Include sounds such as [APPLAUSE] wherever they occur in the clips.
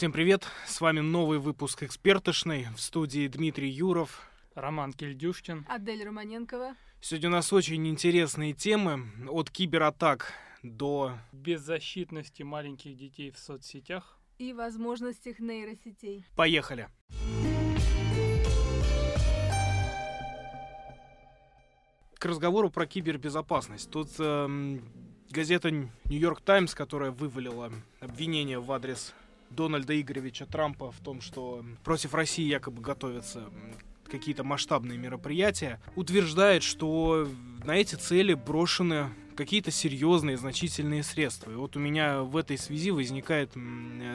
Всем привет! С вами новый выпуск «Экспертошной» в студии Дмитрий Юров. Роман Кильдюшкин. Адель Романенкова. Сегодня у нас очень интересные темы. От кибератак до... Беззащитности маленьких детей в соцсетях. И возможностях нейросетей. Поехали! К разговору про кибербезопасность. Тут эм, газета «Нью-Йорк Таймс», которая вывалила обвинение в адрес Дональда Игоревича Трампа в том, что против России якобы готовятся какие-то масштабные мероприятия, утверждает, что на эти цели брошены какие-то серьезные, значительные средства. И вот у меня в этой связи возникает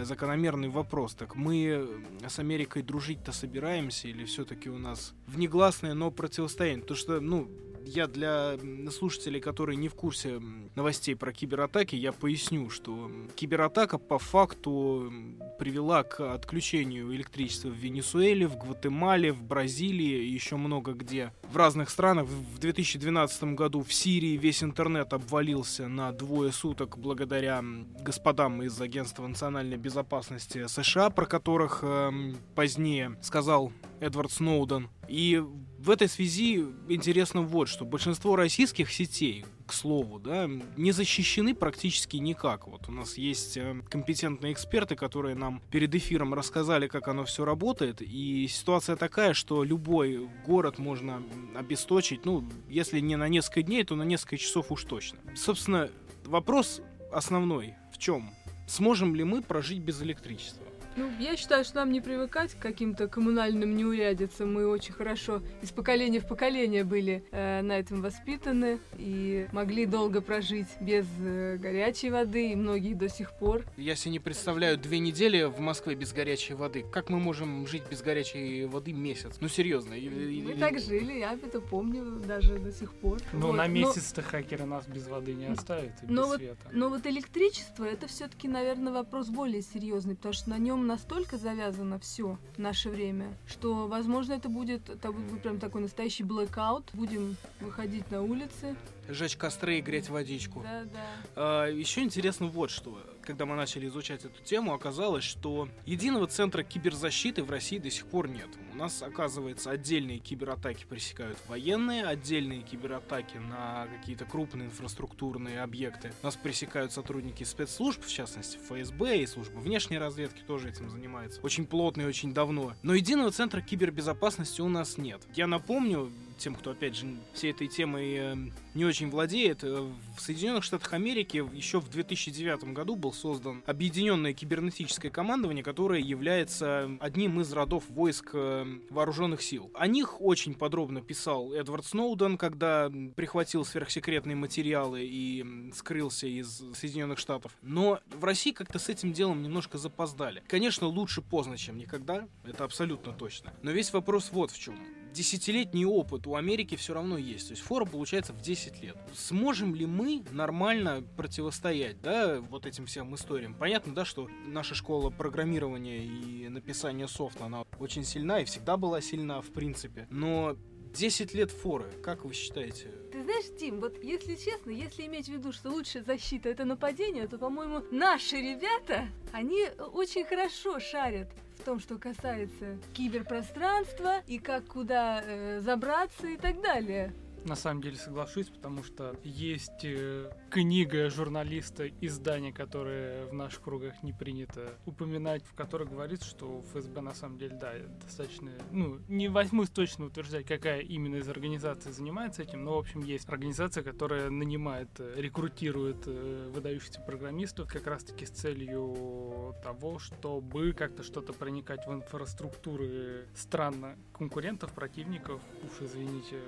закономерный вопрос. Так мы с Америкой дружить-то собираемся или все-таки у нас внегласное, но противостояние? Потому что, ну, я для слушателей, которые не в курсе новостей про кибератаки, я поясню, что кибератака по факту привела к отключению электричества в Венесуэле, в Гватемале, в Бразилии еще много где. В разных странах в 2012 году в Сирии весь интернет обвалился на двое суток благодаря господам из Агентства национальной безопасности США, про которых э, позднее сказал Эдвард Сноуден. И в этой связи интересно вот что. Большинство российских сетей, к слову, да, не защищены практически никак. Вот у нас есть э, компетентные эксперты, которые нам перед эфиром рассказали, как оно все работает. И ситуация такая, что любой город можно обесточить, ну, если не на несколько дней, то на несколько часов уж точно. Собственно, вопрос основной в чем? Сможем ли мы прожить без электричества? Ну, я считаю, что нам не привыкать к каким-то коммунальным неурядицам. Мы очень хорошо из поколения в поколение были э, на этом воспитаны и могли долго прожить без э, горячей воды, и многие до сих пор. Я себе не представляю две недели в Москве без горячей воды. Как мы можем жить без горячей воды месяц? Ну, серьезно. Мы так жили, я это помню даже до сих пор. Ну, вот. на месяц-то но... хакеры нас без воды не оставят и но без вот, света. Но вот электричество, это все-таки, наверное, вопрос более серьезный, потому что на нем настолько завязано все наше время, что, возможно, это будет, это будет прям такой настоящий блэкаут. Будем выходить на улицы. Жечь костры и греть водичку. Да, да. А, еще интересно вот что. Когда мы начали изучать эту тему, оказалось, что единого центра киберзащиты в России до сих пор нет. У нас, оказывается, отдельные кибератаки пресекают военные, отдельные кибератаки на какие-то крупные инфраструктурные объекты. Нас пресекают сотрудники спецслужб, в частности, ФСБ и служба внешней разведки тоже этим занимается. Очень плотно и очень давно. Но единого центра кибербезопасности у нас нет. Я напомню, тем, кто, опять же, всей этой темой э, не очень владеет, э, в Соединенных Штатах Америки еще в 2009 году был создан Объединенное кибернетическое командование, которое является одним из родов войск э, вооруженных сил. О них очень подробно писал Эдвард Сноуден, когда прихватил сверхсекретные материалы и скрылся из Соединенных Штатов. Но в России как-то с этим делом немножко запоздали. Конечно, лучше поздно, чем никогда, это абсолютно точно. Но весь вопрос вот в чем десятилетний опыт у Америки все равно есть. То есть фора получается в 10 лет. Сможем ли мы нормально противостоять, да, вот этим всем историям? Понятно, да, что наша школа программирования и написания софта, она очень сильна и всегда была сильна, в принципе. Но 10 лет форы, как вы считаете? Ты знаешь, Тим, вот если честно, если иметь в виду, что лучшая защита это нападение, то, по-моему, наши ребята, они очень хорошо шарят том, что касается киберпространства и как куда э, забраться и так далее на самом деле соглашусь, потому что есть э, книга журналиста издания, которое в наших кругах не принято упоминать, в которой говорится, что ФСБ на самом деле, да, достаточно, ну, не возьмусь точно утверждать, какая именно из организаций занимается этим, но, в общем, есть организация, которая нанимает, э, рекрутирует э, выдающихся программистов как раз-таки с целью того, чтобы как-то что-то проникать в инфраструктуры стран конкурентов, противников, уж извините,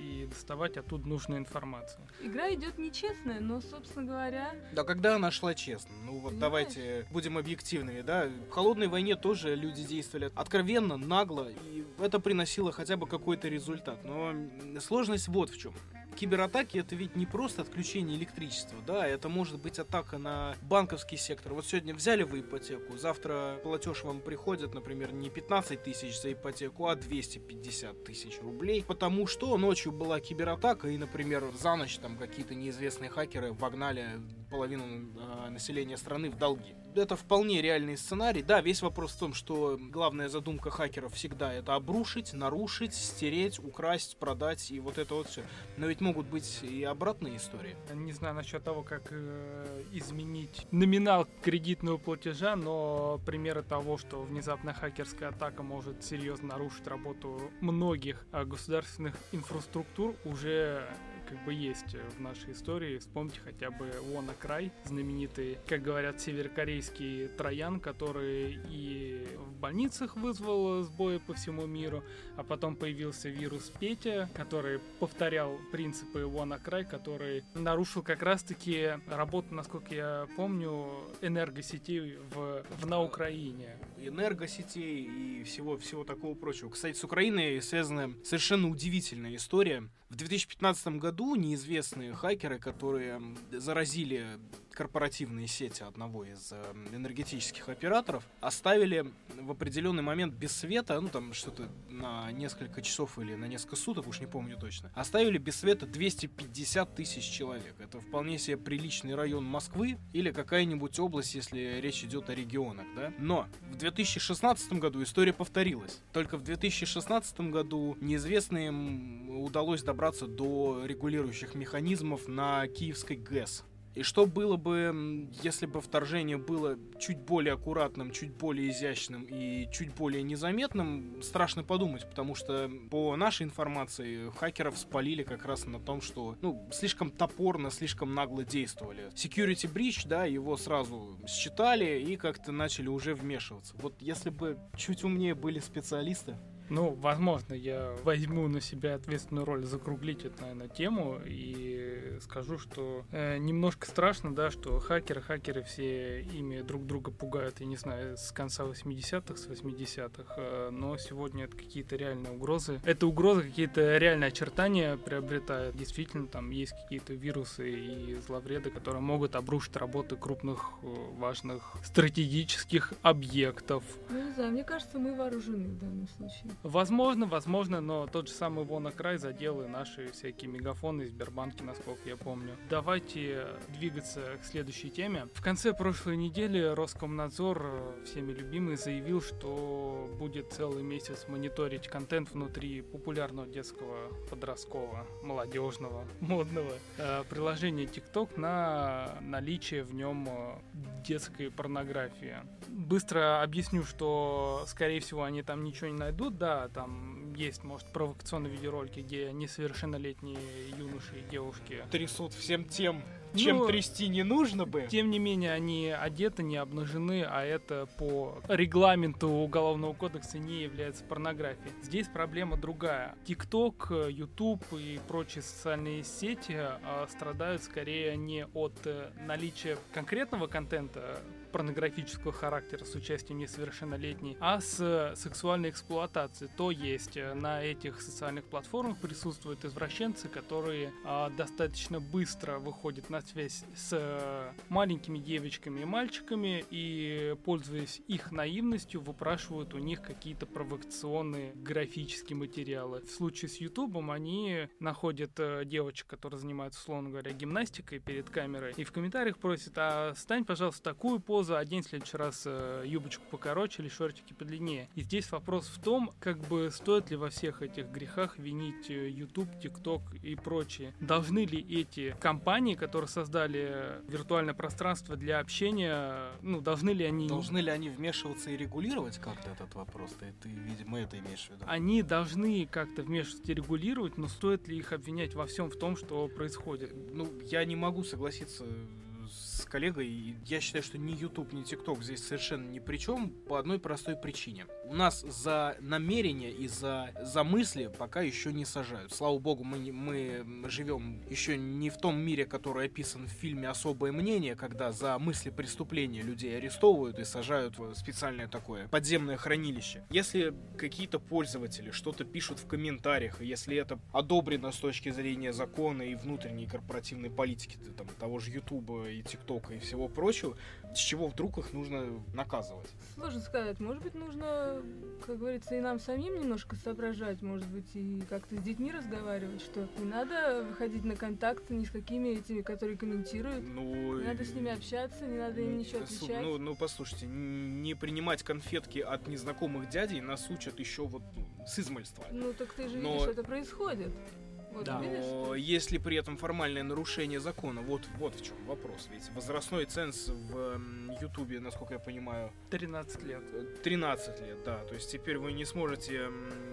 и доставать оттуда нужную информацию. Игра идет нечестная, но, собственно говоря... Да когда она шла честно? Ну вот Понимаешь? давайте будем объективными, да? В холодной войне тоже люди действовали откровенно, нагло, и это приносило хотя бы какой-то результат. Но сложность вот в чем кибератаки это ведь не просто отключение электричества, да, это может быть атака на банковский сектор. Вот сегодня взяли вы ипотеку, завтра платеж вам приходит, например, не 15 тысяч за ипотеку, а 250 тысяч рублей, потому что ночью была кибератака и, например, за ночь там какие-то неизвестные хакеры вогнали половину э, населения страны в долги. Это вполне реальный сценарий. Да, весь вопрос в том, что главная задумка хакеров всегда это обрушить, нарушить, стереть, украсть, продать и вот это вот все. Но ведь могут быть и обратные истории. Не знаю насчет того, как э, изменить номинал кредитного платежа, но примеры того, что внезапно хакерская атака может серьезно нарушить работу многих э, государственных инфраструктур, уже как бы есть в нашей истории. Вспомните хотя бы Вона Край, знаменитый, как говорят, северокорейский троян, который и в больницах вызвал сбои по всему миру, а потом появился вирус Петя, который повторял принципы Вона Край, который нарушил как раз-таки работу, насколько я помню, энергосетей в, в на Украине энергосетей и всего, всего такого прочего. Кстати, с Украиной связана совершенно удивительная история. В 2015 году неизвестные хакеры, которые заразили корпоративные сети одного из э, энергетических операторов, оставили в определенный момент без света, ну там что-то на несколько часов или на несколько суток, уж не помню точно, оставили без света 250 тысяч человек. Это вполне себе приличный район Москвы или какая-нибудь область, если речь идет о регионах, да? Но в 2016 году история повторилась. Только в 2016 году неизвестным удалось добраться до регулирующих механизмов на Киевской ГЭС. И что было бы, если бы вторжение было чуть более аккуратным, чуть более изящным и чуть более незаметным, страшно подумать, потому что по нашей информации хакеров спалили как раз на том, что ну, слишком топорно, слишком нагло действовали. Security Breach, да, его сразу считали и как-то начали уже вмешиваться. Вот если бы чуть умнее были специалисты, ну, возможно, я возьму на себя ответственную роль закруглить эту, наверное, тему и скажу, что э, немножко страшно, да, что хакеры, хакеры все ими друг друга пугают, я не знаю, с конца 80-х, с 80-х, э, но сегодня это какие-то реальные угрозы. Это угрозы какие-то реальные очертания приобретают. Действительно, там есть какие-то вирусы и зловреды, которые могут обрушить работы крупных, э, важных стратегических объектов. Ну, не знаю, мне кажется, мы вооружены в данном случае. Возможно, возможно, но тот же самый WannaCry задел и наши всякие мегафоны из Сбербанки, насколько я помню. Давайте двигаться к следующей теме. В конце прошлой недели Роскомнадзор, э, всеми любимый, заявил, что будет целый месяц мониторить контент внутри популярного детского, подросткового, молодежного, [LAUGHS] модного э, приложения TikTok на наличие в нем э, детской порнографии. Быстро объясню, что, скорее всего, они там ничего не найдут, да, там есть, может, провокационные видеоролики, где несовершеннолетние юноши и девушки трясут всем тем, чем ну, трясти не нужно бы. Тем не менее, они одеты, не обнажены, а это по регламенту Уголовного кодекса не является порнографией. Здесь проблема другая. ТикТок, YouTube и прочие социальные сети а, страдают скорее не от э, наличия конкретного контента, порнографического характера с участием несовершеннолетней, а с сексуальной эксплуатацией. То есть э, на этих социальных платформах присутствуют извращенцы, которые а, достаточно быстро выходят на связь с э, маленькими девочками и мальчиками и, пользуясь их наивностью, выпрашивают у них какие-то провокационные графические материалы. В случае с Ютубом они находят э, девочек, которые занимаются, условно говоря, гимнастикой перед камерой, и в комментариях просят, а стань, пожалуйста, такую позу, одень в следующий раз э, юбочку покороче или шортики подлиннее. И здесь вопрос в том, как бы стоит ли во всех этих грехах винить YouTube, TikTok и прочие. Должны ли эти компании, которые создали виртуальное пространство для общения, ну, должны ли они... Должны ли они вмешиваться и регулировать как-то этот вопрос? Ты, ты видимо, это имеешь в виду? Они должны как-то вмешиваться и регулировать, но стоит ли их обвинять во всем в том, что происходит? Ну, я не могу согласиться коллегой, я считаю, что ни YouTube, ни TikTok здесь совершенно ни при чем по одной простой причине. У нас за намерения и за, за мысли пока еще не сажают. Слава богу, мы, мы живем еще не в том мире, который описан в фильме «Особое мнение», когда за мысли преступления людей арестовывают и сажают в специальное такое подземное хранилище. Если какие-то пользователи что-то пишут в комментариях, если это одобрено с точки зрения закона и внутренней корпоративной политики там, того же YouTube и TikTok, ТикТока и всего прочего, с чего вдруг их нужно наказывать? Сложно сказать. Может быть, нужно, как говорится, и нам самим немножко соображать, может быть, и как-то с детьми разговаривать, что не надо выходить на контакт ни с какими этими, которые комментируют. Ну, Не надо с ними общаться, не надо им ничего Слу- отвечать. Ну, ну, послушайте, не принимать конфетки от незнакомых дядей нас учат еще вот ну, с измальства. Ну так ты же Но- видишь, это происходит. Вот Да. видишь? Но если при этом формальное нарушение закона, вот, вот в чем вопрос. Ведь возрастной ценз в Ютубе, насколько я понимаю, 13 лет. э, 13 лет, да. То есть теперь вы не сможете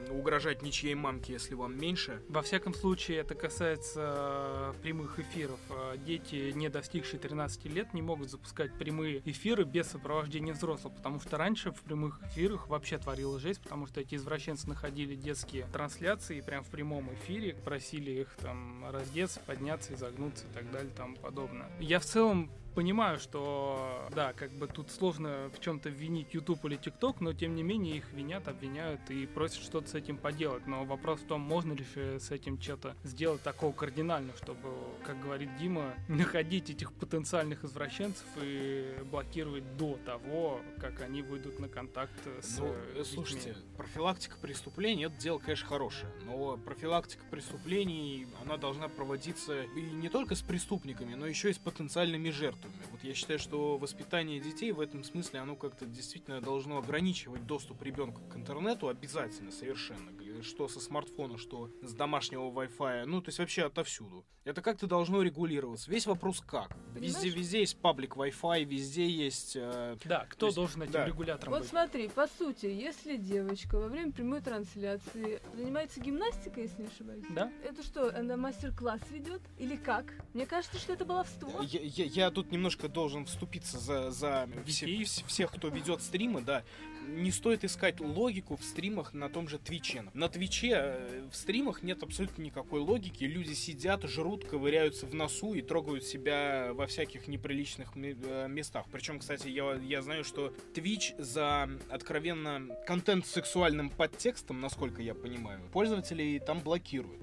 угрожать ничьей мамке, если вам меньше. Во всяком случае, это касается э, прямых эфиров. Э, Дети, не достигшие 13 лет, не могут запускать прямые эфиры без сопровождения взрослых, потому что раньше в прямых эфирах вообще творилась жесть, потому что эти извращенцы находили детские трансляции прям в прямом эфире, просили их там раздеться, подняться, изогнуться и так далее тому подобное. Я в целом понимаю, что да, как бы тут сложно в чем-то винить YouTube или TikTok, но тем не менее их винят, обвиняют и просят что-то с этим поделать. Но вопрос в том, можно ли с этим что-то сделать такого кардинально, чтобы, как говорит Дима, [LAUGHS] находить этих потенциальных извращенцев и блокировать до того, как они выйдут на контакт с Ну, э, э, детьми. слушайте, профилактика преступлений это дело, конечно, хорошее. Но профилактика преступлений, она должна проводиться и не только с преступниками, но еще и с потенциальными жертвами. Вот я считаю, что воспитание детей в этом смысле, оно как-то действительно должно ограничивать доступ ребенка к интернету обязательно, совершенно. Что со смартфона, что с домашнего Wi-Fi, ну, то есть вообще отовсюду. Это как-то должно регулироваться. Весь вопрос как. Везде, Понимаешь? везде есть паблик Wi-Fi, везде есть э, Да, кто То есть, должен этим да. регулятором Вот быть? смотри, по сути, если девочка во время прямой трансляции занимается гимнастикой, если не ошибаюсь, Да? это что, она мастер-класс ведет? Или как? Мне кажется, что это баловство. Я, я- я тут немножко должен вступиться за, за все- всех, кто ведет стримы, да. Не стоит искать логику в стримах на том же Твиче. На Твиче э, в стримах нет абсолютно никакой логики. Люди сидят, жрут, ковыряются в носу и трогают себя во всяких неприличных э, местах. Причем, кстати, я, я знаю, что Twitch за откровенно контент с сексуальным подтекстом, насколько я понимаю, пользователей там блокируют.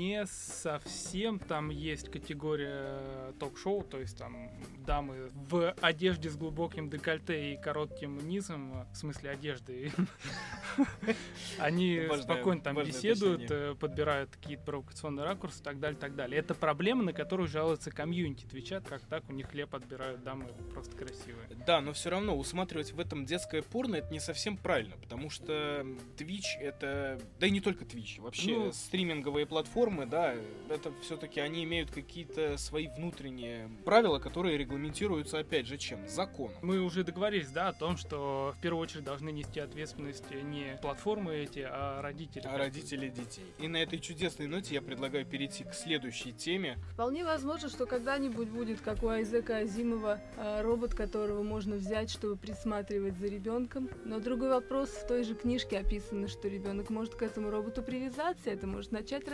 Не совсем. Там есть категория ток-шоу, то есть там дамы в одежде с глубоким декольте и коротким низом, в смысле одежды. [LAUGHS] Они Важное- спокойно там беседуют, э, подбирают какие-то провокационные ракурсы и так далее, так далее. Это проблема, на которую жалуется комьюнити Твича, как так у них хлеб отбирают дамы просто красивые. Да, но все равно усматривать в этом детское порно это не совсем правильно, потому что Twitch это, да и не только Twitch, вообще Ну. стриминговые платформы, да, это все-таки они имеют какие-то свои внутренние правила, которые регламентируются опять же чем? Законом. Мы уже договорились, да, о том, что в первую очередь должны нести ответственность не платформы эти, а родители. А родители детей. И на этой чудесной ноте я предлагаю перейти к следующей теме. Вполне возможно, что когда-нибудь будет, как у Айзека Азимова, а, робот, которого можно взять, чтобы присматривать за ребенком. Но другой вопрос, в той же книжке описано, что ребенок может к этому роботу привязаться, это может начать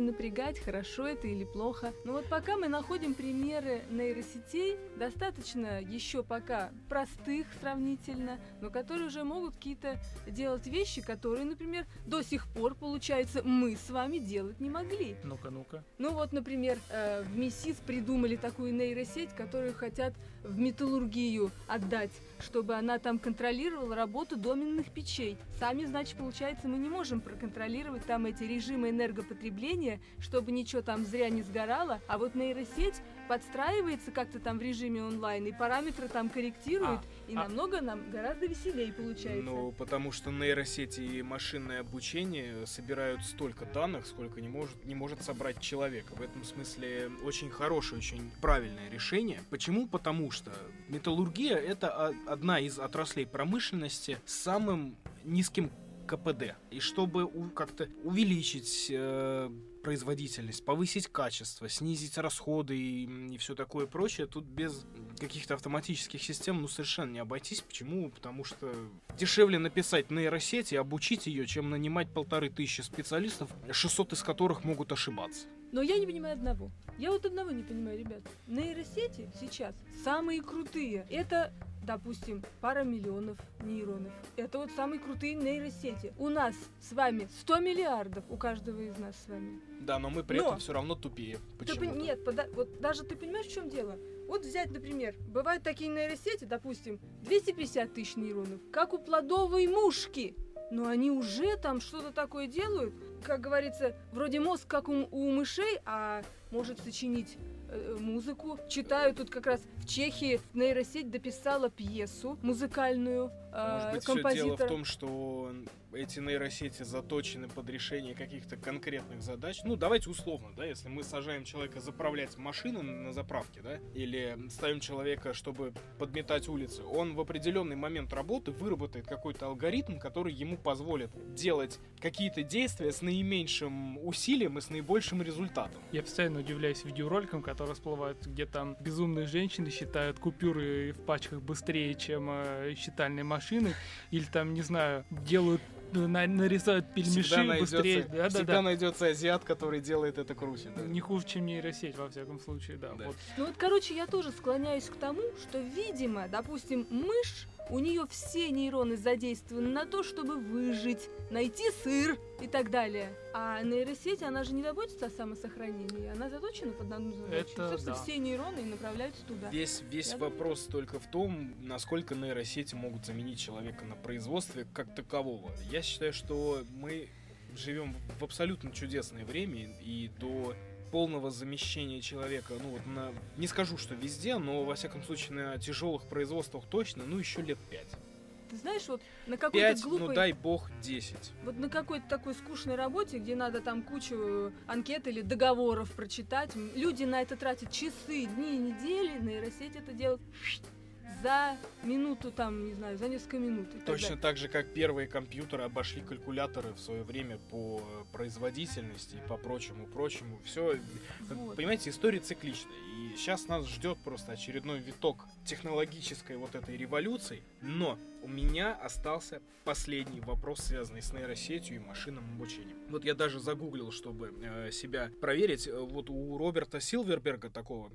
родителей напрягать, хорошо это или плохо. Но вот пока мы находим примеры нейросетей, достаточно еще пока простых сравнительно, но которые уже могут какие-то делать вещи, которые, например, до сих пор, получается, мы с вами делать не могли. Ну-ка, ну-ка. Ну вот, например, э, в МИСИС придумали такую нейросеть, которую хотят в металлургию отдать, чтобы она там контролировала работу доменных печей. Сами, значит, получается, мы не можем проконтролировать там эти режимы энергопотребления, чтобы ничего там зря не сгорало, а вот нейросеть подстраивается как-то там в режиме онлайн, и параметры там корректирует, и а- намного нам гораздо веселее получается. Ну, потому что нейросети и машинное обучение собирают столько данных, сколько не может, не может собрать человек. В этом смысле очень хорошее, очень правильное решение. Почему? Потому что металлургия это одна из отраслей промышленности с самым низким КПД. И чтобы как-то увеличить э, производительность, повысить качество, снизить расходы и, все такое прочее, тут без каких-то автоматических систем ну совершенно не обойтись. Почему? Потому что дешевле написать нейросеть и обучить ее, чем нанимать полторы тысячи специалистов, 600 из которых могут ошибаться. Но я не понимаю одного. Я вот одного не понимаю, ребят. Нейросети сейчас самые крутые. Это, допустим, пара миллионов нейронов. Это вот самые крутые нейросети. У нас с вами 100 миллиардов, у каждого из нас с вами. Да, но мы при Но! этом все равно тупее. Ты Почему? пон- Нет, пода- вот даже ты понимаешь, в чем дело? Вот взять, например, бывают такие нейросети, допустим, 250 тысяч нейронов, как у плодовой мушки. Но они уже там что-то такое делают, как говорится, вроде мозг как у, у мышей, а может сочинить музыку. Читаю тут как раз в Чехии нейросеть дописала пьесу музыкальную. Э, Может быть, все дело в том, что эти нейросети заточены под решение каких-то конкретных задач. Ну, давайте условно, да, если мы сажаем человека заправлять машину на заправке, да, или ставим человека, чтобы подметать улицы, он в определенный момент работы выработает какой-то алгоритм, который ему позволит делать какие-то действия с наименьшим усилием и с наибольшим результатом. Я постоянно удивляюсь видеороликам, которые всплывают, где там безумные женщины считают купюры в пачках быстрее, чем э, считальные машины, или там, не знаю, делают на, нарисуют пельмеши всегда быстрее. Найдется, да, всегда да, да. найдется азиат, который делает это круче. Да. Не хуже, чем нейросеть, во всяком случае, да. да. Вот. Ну вот, короче, я тоже склоняюсь к тому, что, видимо, допустим, мышь у нее все нейроны задействованы на то, чтобы выжить, найти сыр и так далее. А нейросеть, она же не заботится о самосохранении, она заточена под одну задачу. Это, Собственно, да. все нейроны направляются туда. Весь, весь вопрос думаю... только в том, насколько нейросети могут заменить человека на производстве как такового. Я считаю, что мы живем в абсолютно чудесное время, и до полного замещения человека, ну вот на, не скажу, что везде, но во всяком случае на тяжелых производствах точно, ну еще лет пять. Ты знаешь, вот на какой-то ну, глупой... ну дай бог 10. Вот на какой-то такой скучной работе, где надо там кучу анкет или договоров прочитать, люди на это тратят часы, дни, недели, нейросеть это делает за минуту, там, не знаю, за несколько минут. Точно так, же, как первые компьютеры обошли калькуляторы в свое время по производительности и по прочему, прочему. Все, вот. понимаете, история цикличная. И сейчас нас ждет просто очередной виток технологической вот этой революции. Но у меня остался последний вопрос, связанный с нейросетью и машинным обучением. Вот я даже загуглил, чтобы э, себя проверить. Вот у Роберта Силверберга, такого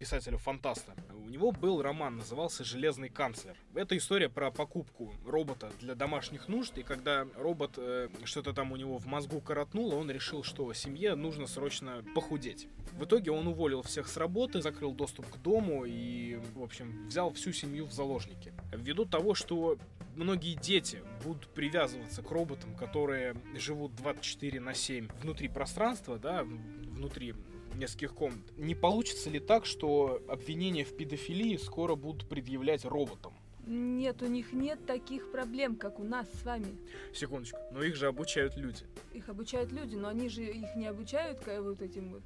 писателя-фантаста. У него был роман, назывался «Железный канцлер». Это история про покупку робота для домашних нужд, и когда робот э, что-то там у него в мозгу коротнуло, он решил, что семье нужно срочно похудеть. В итоге он уволил всех с работы, закрыл доступ к дому и, в общем, взял всю семью в заложники. Ввиду того, что многие дети будут привязываться к роботам, которые живут 24 на 7 внутри пространства, да, внутри нескольких комнат. Не получится ли так, что обвинения в педофилии скоро будут предъявлять роботам? Нет, у них нет таких проблем, как у нас с вами. Секундочку, но их же обучают люди. Их обучают люди, но они же их не обучают вот этим вот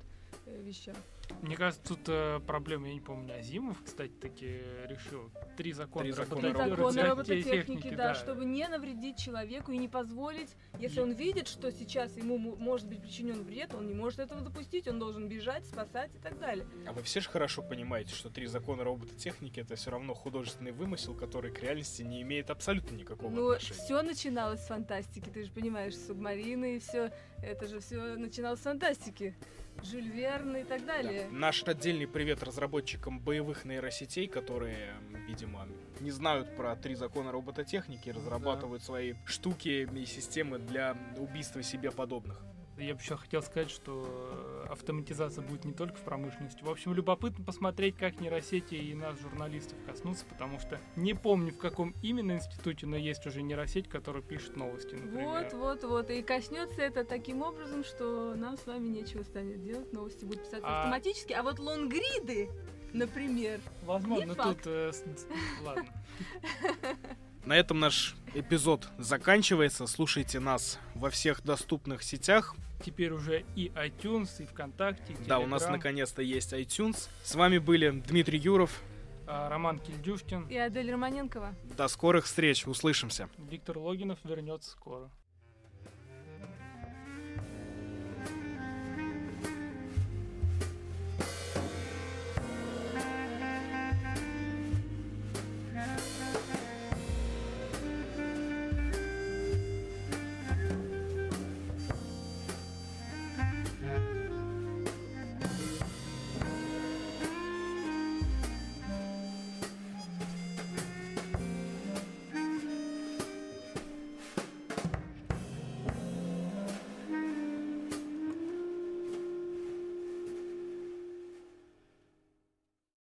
э, вещам. Мне кажется, тут э, проблема, я не помню, Азимов, кстати, таки решил. Три закона, Три закона, Три закона робототехники, да, да, чтобы не навредить человеку и не позволить, если и... он видит, что сейчас ему может быть причинен вред, он не может этого допустить, он должен бежать, спасать и так далее. А вы все же хорошо понимаете, что три закона робототехники это все равно художественный вымысел, который к реальности не имеет абсолютно никакого ну, отношения. все начиналось с фантастики, ты же понимаешь, субмарины и все, это же все начиналось с фантастики. Жюль Верн и так далее. Да. Наш отдельный привет разработчикам боевых нейросетей, которые, видимо, не знают про три закона робототехники и разрабатывают да. свои штуки и системы для убийства себе подобных. Я бы еще хотел сказать, что автоматизация будет не только в промышленности. В общем, любопытно посмотреть, как нейросети и нас, журналистов, коснутся, потому что не помню, в каком именно институте, но есть уже нейросеть, которая пишет новости, например. Вот, вот, вот. И коснется это таким образом, что нам с вами нечего станет делать. Новости будут писаться а... автоматически. А вот лонгриды, например, Возможно, тут... Э, ладно. [LAUGHS] На этом наш эпизод заканчивается. Слушайте нас во всех доступных сетях. Теперь уже и iTunes, и ВКонтакте, и Да, у нас наконец-то есть iTunes. С вами были Дмитрий Юров, а, Роман Кильдюшкин и Адель Романенкова. До скорых встреч, услышимся. Виктор Логинов вернется скоро.